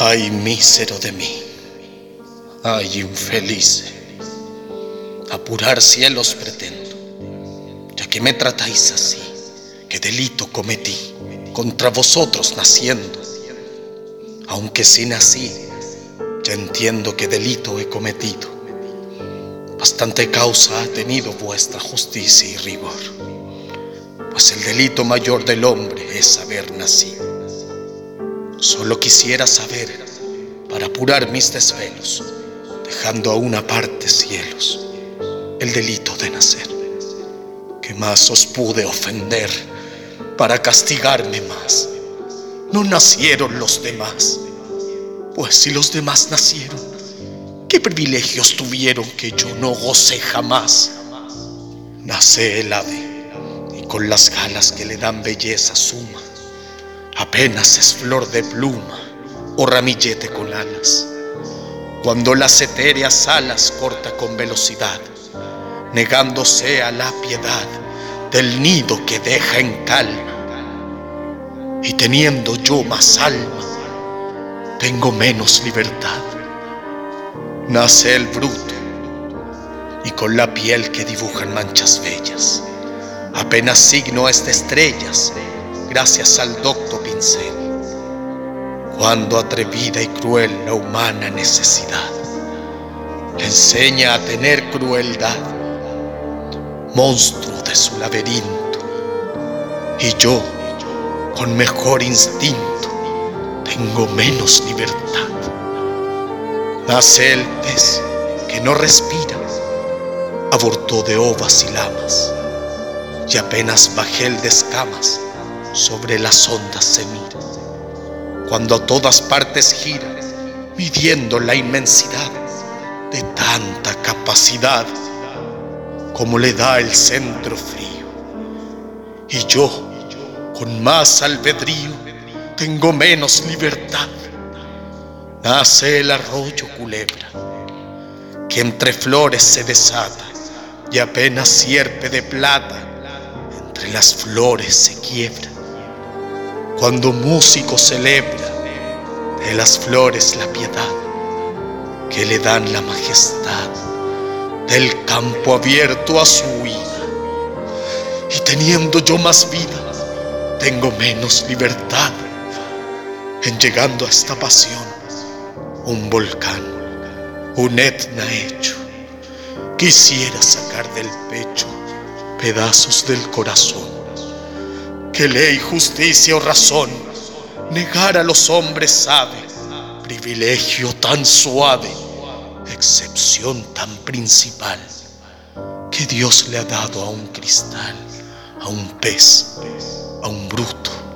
Ay, mísero de mí, ay, infeliz, apurar cielos pretendo, ya que me tratáis así, que delito cometí contra vosotros naciendo, aunque si nací, ya entiendo que delito he cometido, bastante causa ha tenido vuestra justicia y rigor, pues el delito mayor del hombre es haber nacido. Solo quisiera saber, para apurar mis desvelos, dejando a una parte cielos, el delito de nacer. Que más os pude ofender para castigarme más? No nacieron los demás, pues si los demás nacieron, ¿qué privilegios tuvieron que yo no gocé jamás? Nace el ave y con las galas que le dan belleza suma apenas es flor de pluma o ramillete con alas. Cuando las etéreas alas corta con velocidad, negándose a la piedad del nido que deja en calma. Y teniendo yo más alma, tengo menos libertad. Nace el bruto y con la piel que dibujan manchas bellas, apenas signo es de estrellas gracias al docto Cuando atrevida y cruel la humana necesidad le enseña a tener crueldad, monstruo de su laberinto, y yo, con mejor instinto, tengo menos libertad. Nace el pez que no respira, abortó de ovas y lamas, y apenas bajé el de escamas sobre las ondas se mira, cuando a todas partes gira, midiendo la inmensidad de tanta capacidad como le da el centro frío. Y yo, con más albedrío, tengo menos libertad. Nace el arroyo culebra, que entre flores se desata y apenas sierpe de plata, entre las flores se quiebra cuando músico celebra de las flores la piedad que le dan la majestad del campo abierto a su huida. Y teniendo yo más vida, tengo menos libertad en llegando a esta pasión, un volcán, un etna hecho. Quisiera sacar del pecho pedazos del corazón que ley, justicia o razón negar a los hombres sabe, privilegio tan suave, excepción tan principal, que Dios le ha dado a un cristal, a un pez, a un bruto